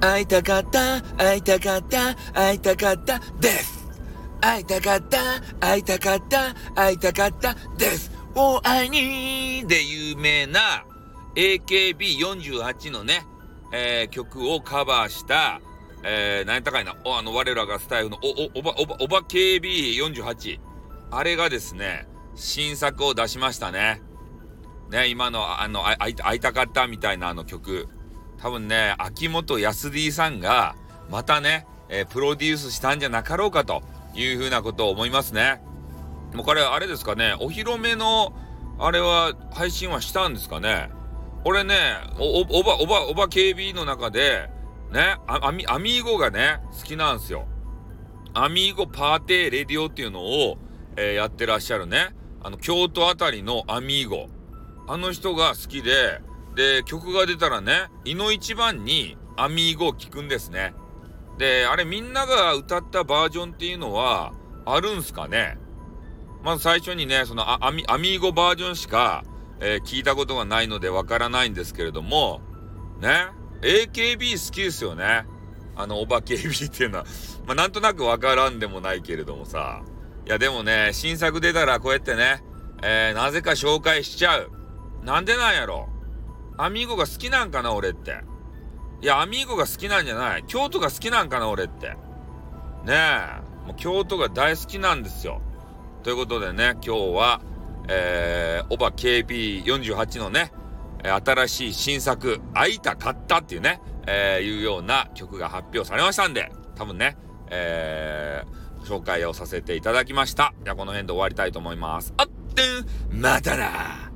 会いたかった、会いたかった、会いたかった、です。会いたかった、会いたかった、会いたかった、です。お会いにで有名な AKB48 のね、えー曲をカバーした、えー、何やったかいな、おあの、我らがスタイルの、お、お、おば、おば、おば KB48。あれがですね、新作を出しましたね。ね、今の、あの、会いたかったみたいなあの曲。多分ね、秋元康 D さんが、またね、えープロデュースしたんじゃなかろうかというふうなことを思いますね。もうこれ、あれですかね、お披露目の、あれは、配信はしたんですかね。俺ね、お、おおば、おば、おば KB の中で、ね、あアミ、アミーゴがね、好きなんですよ。アミーゴパーテーレディオっていうのを、えーやってらっしゃるね、あの、京都あたりのアミーゴ。あの人が好きで、で、曲が出たらね、いの一番にアミーゴを聴くんですね。で、あれみんなが歌ったバージョンっていうのは、あるんすかね？まず最初にね、そのアアミアミーゴバージョンしか、えー聞いたことがないのでわからないんですけれども、ね、AKB 好きですよね。あの、おば KB っていうのは、まあ、なんとなくわからんでもないけれどもさ。いや、でもね、新作出たらこうやってね、えーなぜか紹介しちゃう。なんでなんやろ？アミーゴが好きなんかな、俺って。いや、アミーゴが好きなんじゃない。京都が好きなんかな、俺って。ねえ。もう京都が大好きなんですよ。ということでね、今日は、えー、オバ KB48 のね、新しい新作、会いたかったっていうね、えーいうような曲が発表されましたんで、多分ね、えー紹介をさせていただきました。じゃあこの辺で終わりたいと思います。あってん、またな